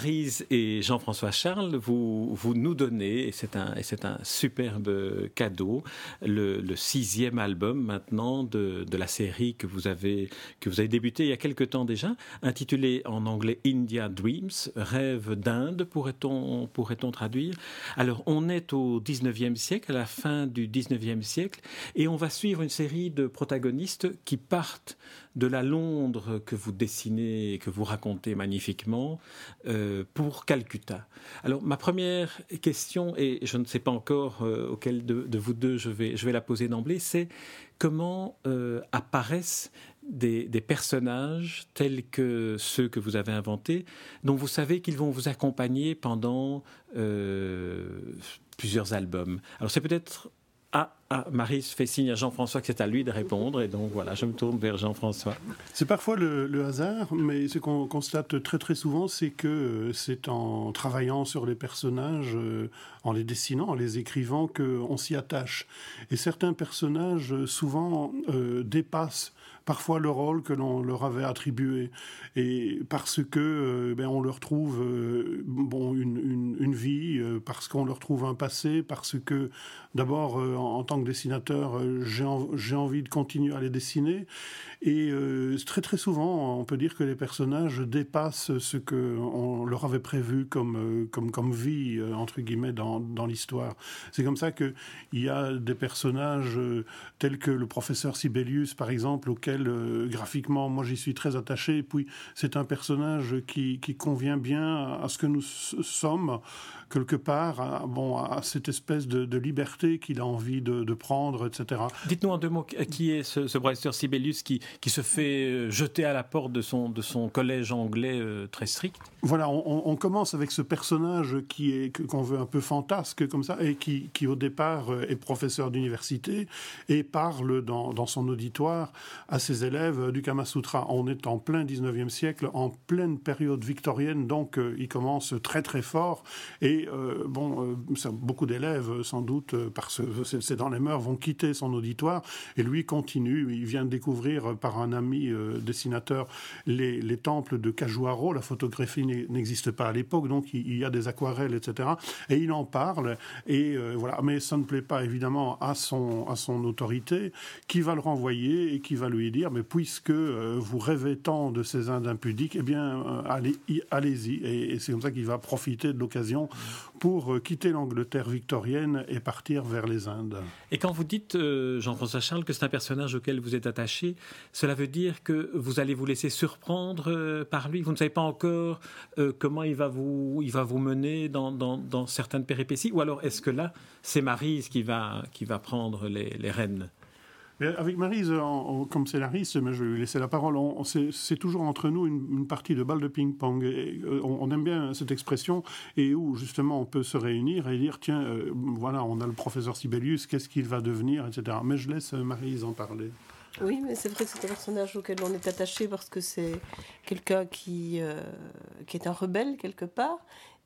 Marise et Jean-François Charles, vous, vous nous donnez, et c'est un, un superbe cadeau, le, sixième album maintenant de, de, la série que vous, avez, que vous avez débuté il y a quelque temps déjà, intitulé en anglais India Dreams, Rêve d'Inde, pourrait-on pourrait traduire. Alors, on est au 19e siècle, à la fin du 19e siècle, et on va suivre une série de protagonistes qui partent de la Londres que vous dessinez et que vous racontez magnifiquement euh, pour Calcutta. Alors ma première question, et je ne sais pas encore euh, auquel de, vous deux je vais, je vais la poser d'emblée, c'est comment euh, apparaissent des, des, personnages tels que ceux que vous avez inventés, dont vous savez qu'ils vont vous accompagner pendant plusieurs albums. Alors c'est peut-être ah, ah, Marie fait signe à Jean-François que c'est à lui de répondre, et donc voilà, je me tourne vers Jean-François. C'est parfois le, hasard, mais ce qu'on constate très très souvent, c'est que euh, c'est en travaillant sur les personnages, euh, en les dessinant, en les écrivant, qu'on s'y attache. Et certains personnages, euh, souvent, dépassent parfois le rôle que l'on leur avait attribué. Et parce que euh, ben, on leur trouve euh, bon une, une, vie euh, parce qu'on leur trouve un passé parce que d'abord en, tant que dessinateur j'ai envie de continuer à les dessiner. Et très très souvent on peut dire que les personnages dépassent ce que on leur avait prévu comme comme comme vie entre guillemets dans, dans l'histoire. C'est comme ça que il y a des personnages tels que le professeur Sibelius par exemple auquel euh, graphiquement, moi j'y suis très attaché. Et puis c'est un personnage qui, qui, convient bien à ce que nous sommes quelque part à, bon, à cette espèce de, liberté qu'il a envie de, prendre, etc. Dites-nous en deux mots qui est ce, ce Sibelius qui, qui se fait euh, jeter à la porte de son, de son collège anglais euh, très strict? Voilà, on, commence avec ce personnage qui est qu'on veut un peu fantasque comme ça et qui, qui au départ est professeur d'université et parle dans, dans, son auditoire à ses élèves du Kama Sutra. On est en plein 19e siècle, en pleine période victorienne, donc il commence très très fort et euh, bon, euh, beaucoup d'élèves, sans doute, euh, parce que c'est dans les mœurs, vont quitter son auditoire. Et lui continue. Il vient de découvrir par un ami dessinateur les, temples de Cajuaro. La photographie n'existe pas à l'époque, donc il, y a des aquarelles, etc. Et il en parle. Et voilà. Mais ça ne plaît pas évidemment à son, à son autorité, qui va le renvoyer et qui va lui Mais puisque vous rêvez tant de ces Indes impudiques, eh bien, allez, allez-y. Et, c'est comme ça qu'il va profiter de l'occasion pour euh, quitter l'Angleterre victorienne et partir vers les Indes. Et quand vous dites, euh, Jean-François Charles, que c'est un personnage auquel vous êtes attaché, cela veut dire que vous allez vous laisser surprendre euh, par lui? Vous ne savez pas encore comment il va vous, il va vous mener dans, certaines péripéties? Ou alors est-ce que là, c'est Marise qui va, qui va prendre les rênes? Avec Marise, comme scénariste, mais je vais lui laisser la parole, c'est toujours entre nous une, partie de balle de ping-pong. Euh, on, aime bien cette expression, et où justement on peut se réunir et dire, tiens, euh, voilà, on a le professeur Sibelius, qu'est-ce qu'il va devenir, etc. Mais je laisse Marise en parler. Oui, mais c'est vrai que c'est un personnage auquel on est attaché parce que c'est quelqu'un qui, euh, qui est un rebelle quelque part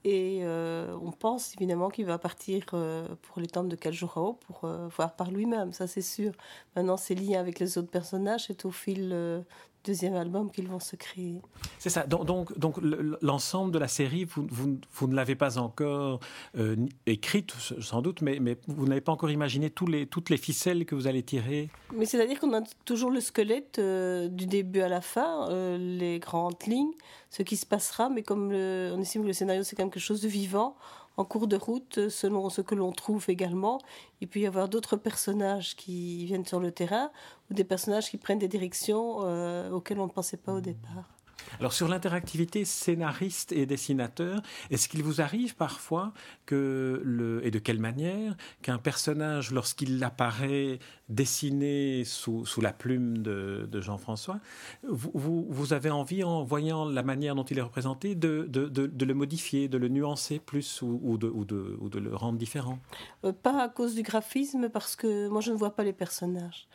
et euh, on pense évidemment qu'il va partir euh, pour les temples de Kaljurao pour euh, voir par lui-même, ça c'est sûr. Maintenant, ses liens avec les autres personnages, c'est au fil deuxième album qu'ils vont se créer. C'est ça. Donc, donc, l'ensemble de la série, vous, vous, ne l'avez pas encore euh, écrite, sans doute, mais, mais vous n'avez pas encore imaginé tous les, toutes les ficelles que vous allez tirer. Mais c'est-à-dire qu'on a toujours le squelette euh, du début à la fin, euh, les grandes lignes, ce qui se passera, mais comme on estime que le scénario c'est quelque chose de vivant, en cours de route, selon ce que l'on trouve également. Il peut y avoir d'autres personnages qui viennent sur le terrain ou des personnages qui prennent des directions euh, auxquelles on ne pensait pas au départ. Alors sur l'interactivité scénariste et dessinateur, est-ce qu'il vous arrive parfois que le et de quelle manière qu'un personnage lorsqu'il apparaît dessiné sous, sous la plume de, Jean-François, vous, vous, avez envie en voyant la manière dont il est représenté de, de, de le modifier, de le nuancer plus ou, ou, de, ou, de, le rendre différent? Euh, Pas à cause du graphisme parce que moi je ne vois pas les personnages.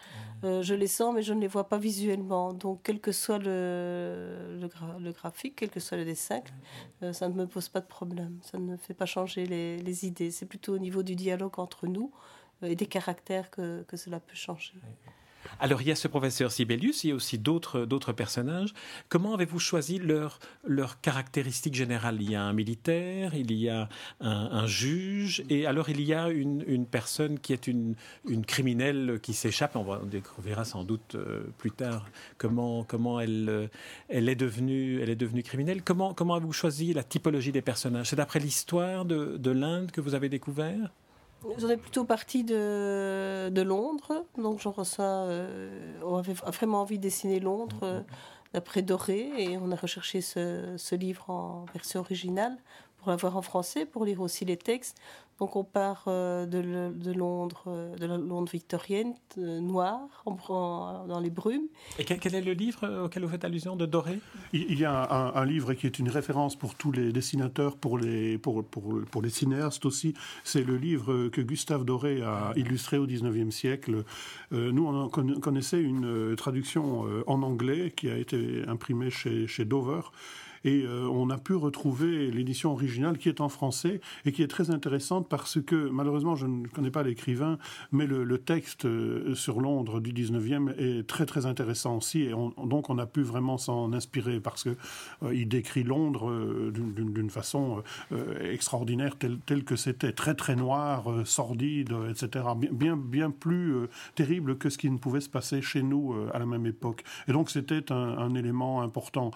Euh, je les sens mais je ne les vois pas visuellement. Donc quel que soit le, le, graphique, quel que soit le dessin, euh, ça ne me pose pas de problème. Ça ne fait pas changer les, idées. C'est plutôt au niveau du dialogue entre nous euh, et des caractères que, que cela peut changer. Alors, il y a ce professeur Sibelius, il y a aussi d'autres, personnages. Comment avez-vous choisi leurs leur caractéristiques générales Il y a un militaire, il y a un, juge, et alors il y a une, une personne qui est une, une criminelle qui s'échappe. On, va, on verra sans doute euh, plus tard comment, comment elle, euh, elle, est devenue, elle est devenue criminelle. Comment, comment avez-vous choisi la typologie des personnages? C'est d'après l'histoire de, de l'Inde que vous avez découvert? J'en ai plutôt parti de, de Londres, donc j'en reçois. Euh, on avait vraiment envie de dessiner Londres euh, d'après Doré, et on a recherché ce, ce, livre en version originale pour l'avoir en français, pour lire aussi les textes. Donc on part euh, de, Londres, euh, de la Londres victorienne, euh, noire, dans les brumes. Et quel, est le livre auquel vous faites allusion de Doré? Il y a un, livre qui est une référence pour tous les dessinateurs, pour les, pour, pour, pour les cinéastes aussi. C'est le livre que Gustave Doré a illustré au XIXe siècle. nous, on connaissait une traduction en anglais qui a été imprimée chez, chez Dover et euh, on a pu retrouver l'édition originale qui est en français et qui est très intéressante parce que malheureusement je ne connais pas l'écrivain, mais le, texte euh, sur Londres du 19e est très très intéressant aussi et donc on a pu vraiment s'en inspirer parce que euh, il décrit Londres d'une façon extraordinaire telle, que c'était très très noir, sordide, etc. Bien bien plus terrible que ce qui ne pouvait se passer chez nous à la même époque. Et donc c'était un, un élément important.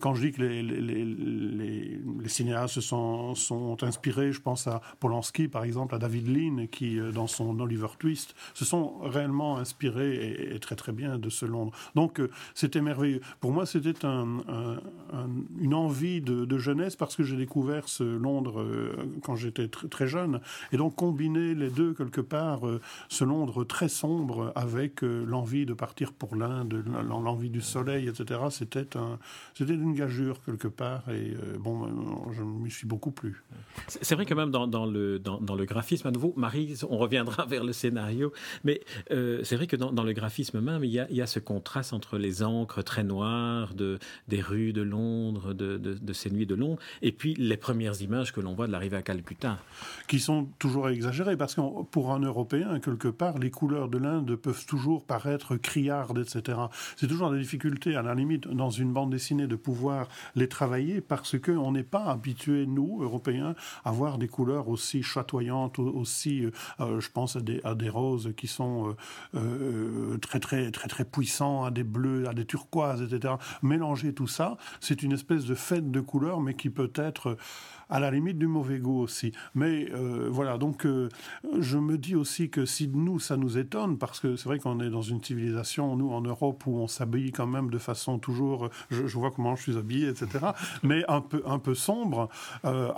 Quand je dis que les, les, cinéastes se sont, sont, inspirés, je pense à Polanski par exemple, à David Lean, qui euh, dans son Oliver Twist se sont réellement inspirés et, très très bien de ce Londres. Donc euh, c'était merveilleux. Pour moi c'était un, une envie de, jeunesse parce que j'ai découvert ce Londres euh, quand j'étais très jeune et donc combiner les deux quelque part, ce Londres très sombre avec l'envie de partir pour l'Inde, l'envie du soleil, etc. C'était un, une gageure quelque part et euh, bon, euh, je m'y suis beaucoup plu. C'est vrai que même dans, dans le, dans, dans, le graphisme, à nouveau, Marie, on reviendra vers le scénario, mais euh, c'est vrai que dans, dans, le graphisme même, il y, a, il y, a, ce contraste entre les encres très noires de, des rues de Londres, de, de, de, ces nuits de Londres, et puis les premières images que l'on voit de l'arrivée à Calcutta. Qui sont toujours exagérées, parce que pour un Européen, quelque part, les couleurs de l'Inde peuvent toujours paraître criardes, etc. C'est toujours la difficulté, à la limite, dans une bande dessinée, de pouvoir les travailler parce qu'on n'est pas habitué, nous, Européens, à voir des couleurs aussi chatoyantes, aussi, euh, euh, je pense à des, à des, roses qui sont euh, très, très, très, très puissants, à des bleus, à des turquoises, etc. Mélanger tout ça, c'est une espèce de fête de couleurs, mais qui peut être à la limite du mauvais goût aussi. Mais euh, voilà, donc euh, je me dis aussi que si nous, ça nous étonne, parce que c'est vrai qu'on est dans une civilisation, nous, en Europe, où on s'habille quand même de façon toujours, je, vois comment je suis habillé, etc., mais un peu, un peu sombre. Euh,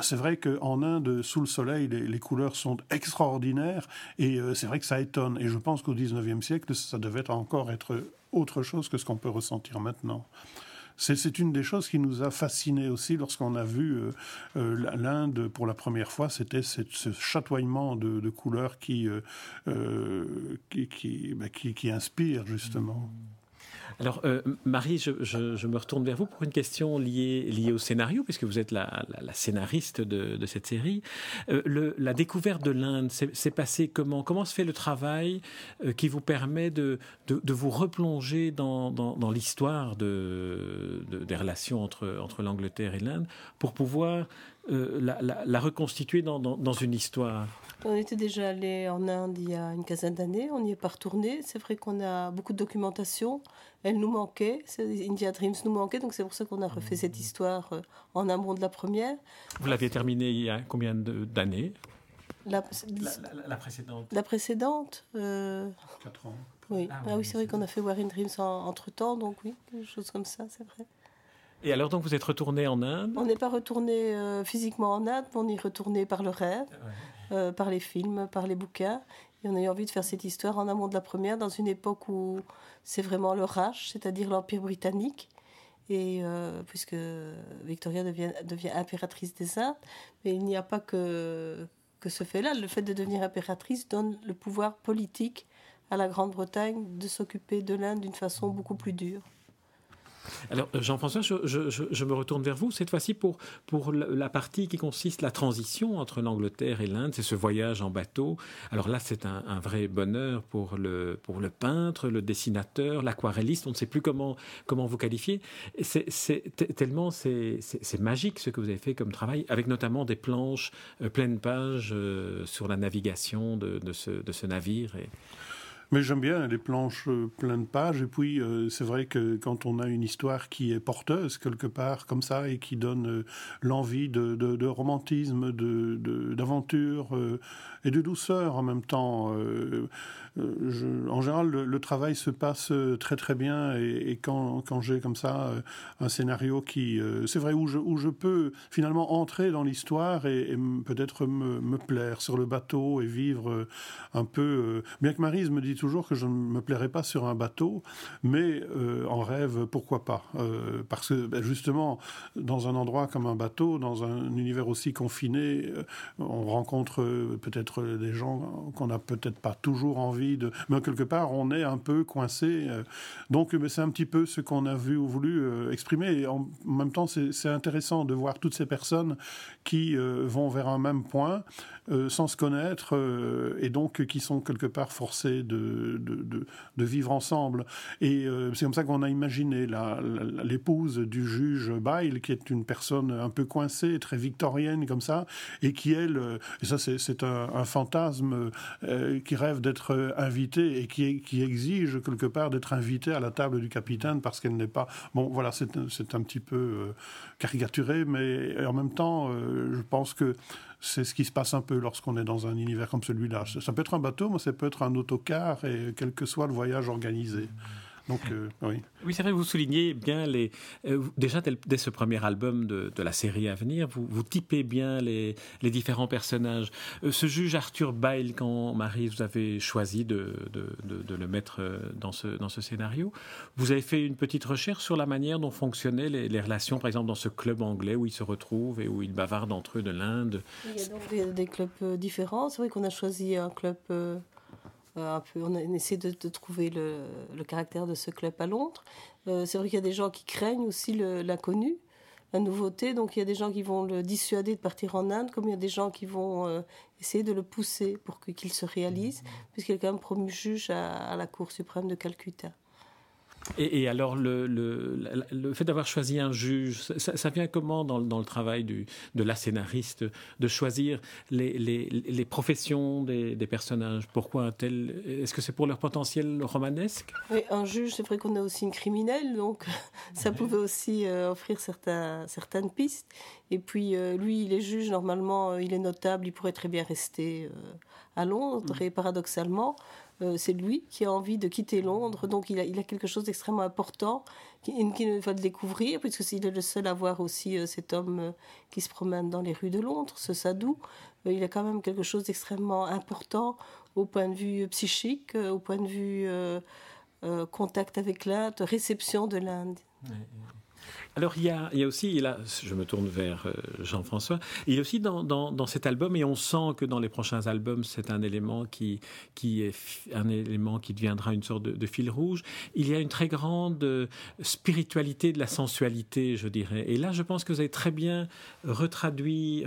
c'est vrai qu'en Inde, sous le soleil, les, les couleurs sont extraordinaires, et c'est vrai que ça étonne. Et je pense qu'au 19e siècle, ça devait encore être autre chose que ce qu'on peut ressentir maintenant. C'est une des choses qui nous a fascinés aussi lorsqu'on a vu euh, euh, l'Inde pour la première fois. C'était ce chatoiement de, couleurs euh, bah, qui, qui, inspire justement. Alors, euh, Marie, je, me retourne vers vous pour une question liée, liée au scénario, puisque vous êtes la, scénariste de, cette série. Euh, la découverte de l'Inde, s'est passé comment? Comment se fait le travail euh, qui vous permet de, de, vous replonger dans, dans, l'histoire de, des relations entre, entre l'Angleterre et l'Inde pour pouvoir la, la, reconstituer dans, dans, une histoire On était déjà allé en Inde il y a une quinzaine d'années, on n'y est pas retourné. C'est vrai qu'on a beaucoup de documentation, elle nous manquait, India Dreams nous manquait, donc c'est pour ça qu'on a refait cette histoire euh, en amont de la première. Vous l'aviez terminée il y a combien d'années? La, la, précédente La précédente euh... 4 ans. Oui, ah, oui, c'est vrai qu'on a fait Warren Dreams entre temps, donc oui, quelque chose comme ça, c'est vrai. Et alors donc vous êtes retourné en Inde? On n'est pas retourné physiquement en Inde, mais on est retourné par le rêve, par les films, par les bouquins. Et on a eu envie de faire cette histoire en amont de la première, dans une époque où c'est vraiment le Raj, c'est-à-dire l'Empire britannique. Et puisque Victoria devient, devient impératrice des Indes, mais il n'y a pas que, que ce fait-là. Le fait de devenir impératrice donne le pouvoir politique à la Grande-Bretagne de s'occuper de l'Inde d'une façon beaucoup plus dure. Alors, Jean-François, je, me retourne vers vous, cette fois-ci pour, pour la partie qui consiste la transition entre l'Angleterre et l'Inde, c'est ce voyage en bateau. Alors là, c'est un, vrai bonheur pour le, pour le peintre, le dessinateur, l'aquarelliste, on ne sait plus comment, comment vous qualifier. C'est tellement c'est magique ce que vous avez fait comme travail, avec notamment des planches euh, pleines pages euh, sur la navigation de, de, ce, navire. Mais j'aime bien les planches euh, pleines de pages. Et puis, euh, c'est vrai que quand on a une histoire qui est porteuse quelque part comme ça et qui donne euh, l'envie de, de, romantisme, d'aventure de, et de douceur en même temps, en général, le, travail se passe très très bien. Et, quand, quand j'ai comme ça un scénario qui, c'est vrai, où je, où je peux finalement entrer dans l'histoire et, peut-être me, me, plaire sur le bateau et vivre un peu. bien que Marise me toujours que je ne me plairais pas sur un bateau, mais euh, en rêve, pourquoi pas euh, Parce que ben, justement, dans un endroit comme un bateau, dans un univers aussi confiné, euh, on rencontre peut-être des gens qu'on n'a peut-être pas toujours envie de... Mais quelque part, on est un peu coincé. donc c'est un petit peu ce qu'on a vu ou voulu exprimer. Et en même temps, c'est intéressant de voir toutes ces personnes qui vont vers un même point. Sans se connaître et donc qui sont quelque part forcés de, de, vivre ensemble. Et euh, c'est comme ça qu'on a imaginé l'épouse du juge Bail, qui est une personne un peu coincée, très victorienne comme ça, et qui elle, et ça c'est un, un, fantasme qui rêve d'être invitée et qui, qui exige quelque part d'être invitée à la table du capitaine parce qu'elle n'est pas... Bon voilà, c'est un petit peu caricaturé, mais en même temps, je pense que c'est ce qui se passe un peu lorsqu'on est dans un univers comme celui-là. Ça peut être un bateau, mais ça peut être un autocar, et quel que soit le voyage organisé. Donc, euh, oui. Oui, c'est vrai, vous soulignez bien les. Euh, déjà, dès, ce premier album de, la série à venir, vous, vous typez bien les, les différents personnages. Euh, ce juge Arthur Bail, quand Marie, vous avez choisi de, de, de, le mettre dans ce, dans ce scénario, vous avez fait une petite recherche sur la manière dont fonctionnaient les, les relations, par exemple, dans ce club anglais où ils se retrouvent et où ils bavardent entre eux de l'Inde. Il y a donc des, des clubs différents. C'est vrai qu'on a choisi un club euh, on a essayé de, trouver le, caractère de ce club à Londres. Euh, c'est vrai qu'il y a des gens qui craignent aussi l'inconnu, la nouveauté. Donc il y a des gens qui vont le dissuader de partir en Inde, comme il y a des gens qui vont euh, essayer de le pousser pour qu'il se réalise, puisqu'il est quand même promu juge à la Cour suprême de Calcutta. Et, alors, le, le, le fait d'avoir choisi un juge, ça, vient comment dans, dans, le travail du, de la scénariste de choisir les, les, les professions des, des, personnages? Pourquoi un tel Est-ce que c'est pour leur potentiel romanesque? Oui, un juge, c'est vrai qu'on a aussi une criminelle, donc ça pouvait aussi euh, offrir certains, certaines pistes. Et puis, euh, lui, il est juge, normalement, euh, il est notable, il pourrait très bien rester à Londres. Mm. Et paradoxalement, euh, c'est lui qui a envie de quitter Londres, donc il a, quelque chose d'extrêmement important qu'il qui va découvrir, puisque s'il est le seul à voir aussi euh, cet homme euh, qui se promène dans les rues de Londres, ce Sadou. il a quand même quelque chose d'extrêmement important au point de vue psychique, au point de vue contact avec l'Inde, réception de l'Inde. Alors il y, a, aussi, je me tourne vers euh, Jean-François, il y a aussi dans, cet album, et on sent que dans les prochains albums, c'est un élément qui, est un élément qui deviendra une sorte de, fil rouge, il y a une très grande euh, spiritualité de la sensualité, je dirais. Et là, je pense que vous avez très bien retraduit,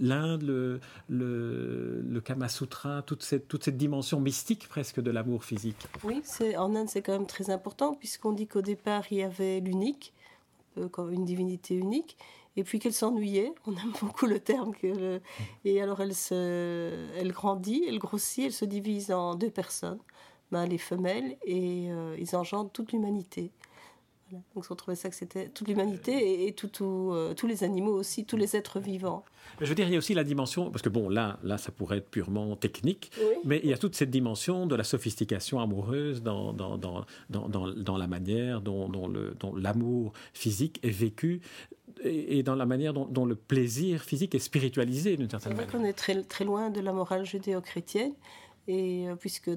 l'Inde, le, le, Kama Sutra, toute cette dimension mystique presque de l'amour physique. Oui, en Inde, c'est quand même très important, puisqu'on dit qu'au départ, il y avait l'unique comme une divinité unique, et puis qu'elle s'ennuyait, on aime beaucoup le terme, et alors elle, se, elle grandit, elle grossit, elle se divise en deux personnes, mâles et femelles, et euh, ils engendrent toute l'humanité. Donc on trouvait ça que c'était toute l'humanité et, tout, euh, tous les animaux aussi, tous les êtres vivants. Je veux dire, il y a aussi la dimension, parce que bon, là, là ça pourrait être purement technique, mais il y a toute cette dimension de la sophistication amoureuse dans, dans, dans, dans, dans la manière dont, dont l'amour physique est vécu et, dans la manière dont, le plaisir physique est spiritualisé d'une certaine manière. On est très, très loin de la morale judéo-chrétienne. Et euh, puisque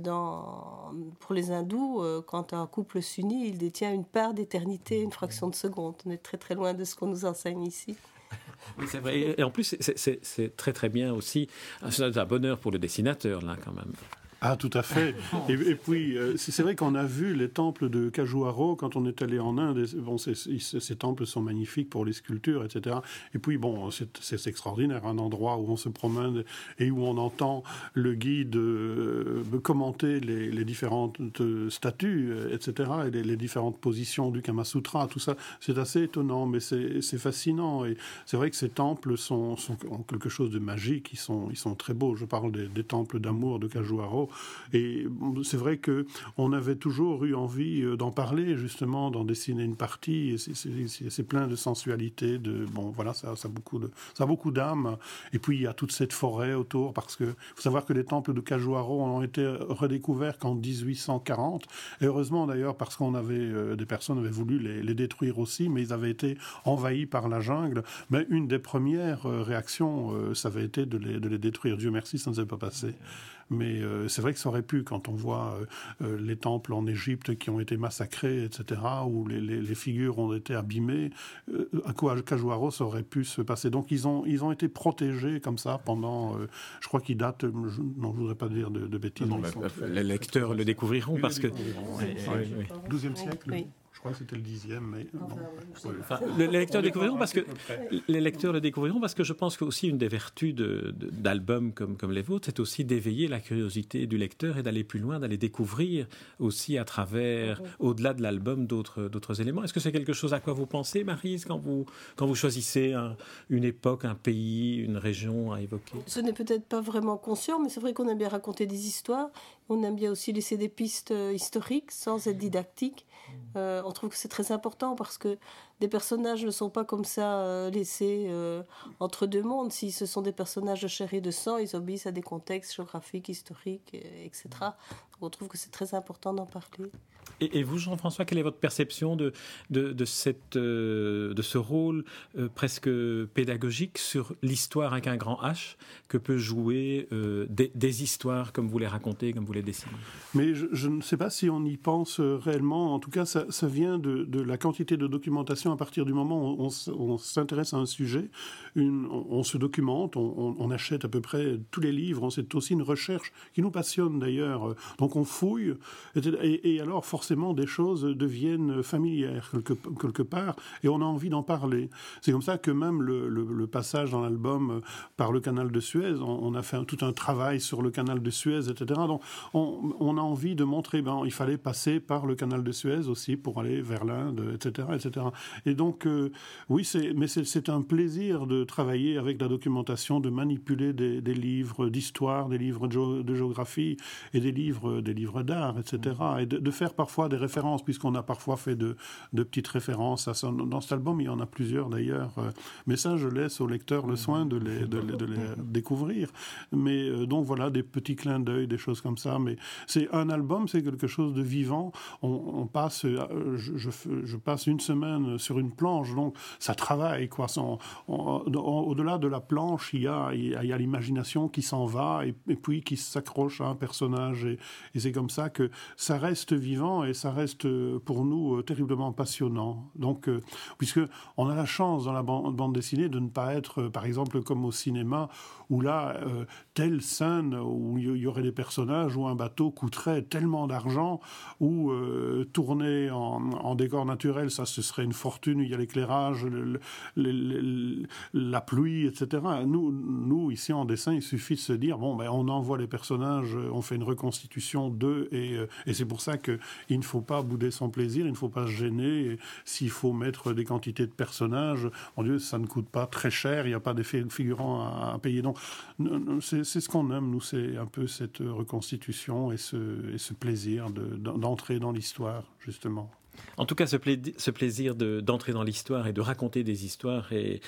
pour les hindous, euh, quand un couple s'unit, il détient une part d'éternité, une fraction de seconde. On est très très loin de ce qu'on nous enseigne ici. C'est vrai. Et en plus, c'est très très bien aussi. C'est un bonheur pour le dessinateur, là, quand même. Ah, tout à fait. Et, puis, euh, c'est vrai qu'on a vu les temples de Kajuaro quand on est allé en Inde. Bon, ces temples sont magnifiques pour les sculptures, etc. Et puis, bon, c'est extraordinaire, un endroit où on se promène et où on entend le guide euh, commenter les, différentes statues, etc., et les, différentes positions du Kama Sutra, tout ça. C'est assez étonnant, mais c'est fascinant. Et c'est vrai que ces temples sont, sont, ont quelque chose de magique. Ils sont, ils sont très beaux. Je parle des, des temples d'amour de Kajuaro. Et c'est vrai que on avait toujours eu envie euh, d'en parler, justement, d'en dessiner une partie. C'est plein de sensualité, de bon, voilà, ça, ça a beaucoup ça a beaucoup d'âme. Et puis il y a toute cette forêt autour, parce que faut savoir que les temples de Cajuaro ont été redécouverts qu'en 1840. Et heureusement d'ailleurs, parce qu'on avait euh, des personnes avaient voulu les, les, détruire aussi, mais ils avaient été envahis par la jungle. Mais une des premières euh, réactions, ça avait été de les, de les détruire. Dieu merci, ça ne s'est pas passé. Mais euh, c'est vrai que ça aurait pu, quand on voit euh, euh, les temples en Égypte qui ont été massacrés, etc., où les, les, figures ont été abîmées, à Kajuaro, ça aurait pu se passer. Donc ils ont, ils ont été protégés comme ça pendant, je crois qu'ils datent, non, je ne voudrais pas dire de, bêtises. les lecteurs le découvriront parce que... 12e siècle je crois que c'était le dixième, mais les lecteurs découvriront parce que les lecteurs le découvriront parce que je pense que aussi une des vertus d'albums comme comme les vôtres, c'est aussi d'éveiller la curiosité du lecteur et d'aller plus loin, d'aller découvrir aussi à travers, au-delà de l'album, d'autres d'autres éléments. Est-ce que c'est quelque chose à quoi vous pensez, Marise, quand vous quand vous choisissez une époque, un pays, une région à évoquer? Ce n'est peut-être pas vraiment conscient, mais c'est vrai qu'on aime bien raconter des histoires. On aime bien aussi laisser des pistes euh, historiques sans être didactique. Euh, on trouve que c'est très important parce que des personnages ne sont pas comme ça euh, laissés entre deux mondes. Si ce sont des personnages de chair et de sang, ils obéissent à des contextes géographiques, historiques, etc. on trouve que c'est très important d'en parler. Et, vous, Jean-François, quelle est votre perception de, de, cette, euh, de ce rôle euh, presque pédagogique sur l'histoire avec un grand H que peut jouer euh, des, histoires comme vous les racontez, comme vous les dessinez? Mais je, ne sais pas si on y pense réellement. En tout cas, ça, vient de, la quantité de documentation à partir du moment où on, s'intéresse à un sujet. Une, on, se documente, on, achète à peu près tous les livres. C'est aussi une recherche qui nous passionne d'ailleurs. Donc on fouille. Et alors, forcément des choses deviennent familières quelque, part et on a envie d'en parler. C'est comme ça que même le, passage dans l'album euh, par le canal de Suez, on, a fait tout un travail sur le canal de Suez, etc. Donc on, a envie de montrer, ben, il fallait passer par le canal de Suez aussi pour aller vers l'Inde, etc., etc. Et donc euh, oui, c'est, mais c'est, un plaisir de travailler avec la documentation, de manipuler des, livres d'histoire, des livres de, géographie et des livres, des livres d'art, etc. Et de faire parfois des références, puisqu'on a parfois fait de, de petites références à dans cet album. Il y en a plusieurs d'ailleurs. Euh, mais ça, je laisse au lecteur le soin de les, de, les découvrir. Mais euh, donc voilà, des petits clins d'œil, des choses comme ça. Mais c'est un album, c'est quelque chose de vivant. On, passe, euh, je, passe une semaine sur une planche, donc ça travaille. quoi. Au-delà de la planche, il y a, y a l'imagination qui s'en va et, puis qui s'accroche à un personnage. Et, c'est comme ça que ça reste vivant ça reste euh, pour nous euh, terriblement passionnant. Donc, euh, puisque on a la chance dans la bande dessinée de ne pas être, par exemple, comme au cinéma, où là, telle scène où il y aurait des personnages où un bateau coûterait tellement d'argent, ou tourner en, décor naturel, ça ce serait une fortune. Il y a l'éclairage, la pluie, etc. Nous, nous ici en dessin, il suffit de se dire bon, ben on envoie les personnages, on fait une reconstitution d'eux, et, et c'est pour ça que il ne faut pas bouder son plaisir, il ne faut pas se gêner. S'il faut mettre des quantités de personnages, mon Dieu, ça ne coûte pas très cher, il n'y a pas d'effet figurant à, payer. Donc, c'est ce qu'on aime, nous, c'est un peu cette reconstitution et ce, et ce plaisir d'entrer dans l'histoire, justement. En tout cas, ce, plaisir d'entrer dans l'histoire et de raconter des histoires est,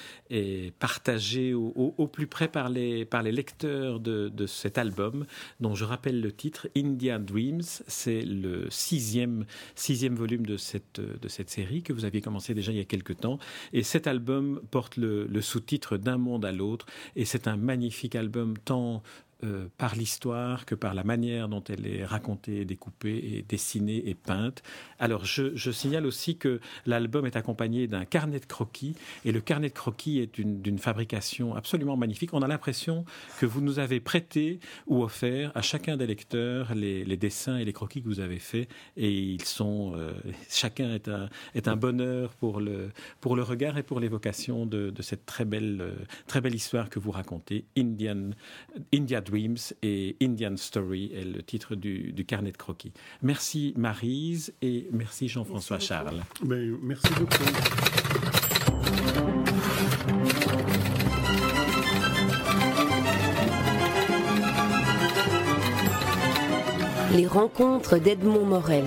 partagé au, plus près par les, par les lecteurs de, cet album, dont je rappelle le titre India Dreams. C'est le sixième, sixième volume de cette, de cette série que vous aviez commencé déjà il y a quelque temps. Et cet album porte le sous-titre D'un monde à l'autre. Et c'est un magnifique album tant euh, par l'histoire que par la manière dont elle est racontée, découpée dessinée et peinte. Alors je, signale aussi que l'album est accompagné d'un carnet de croquis et le carnet de croquis est d'une fabrication absolument magnifique. On a l'impression que vous nous avez prêté ou offert à chacun des lecteurs les, dessins et les croquis que vous avez faits et ils sont euh, chacun est un, est un bonheur pour le, pour le regard et pour l'évocation de, cette très belle, euh, très belle histoire que vous racontez, Indian, India Dreams et Indian Story est le titre du, carnet de croquis. Merci Marise et merci Jean-François Charles. Ben, merci beaucoup. Les rencontres d'Edmond Morel.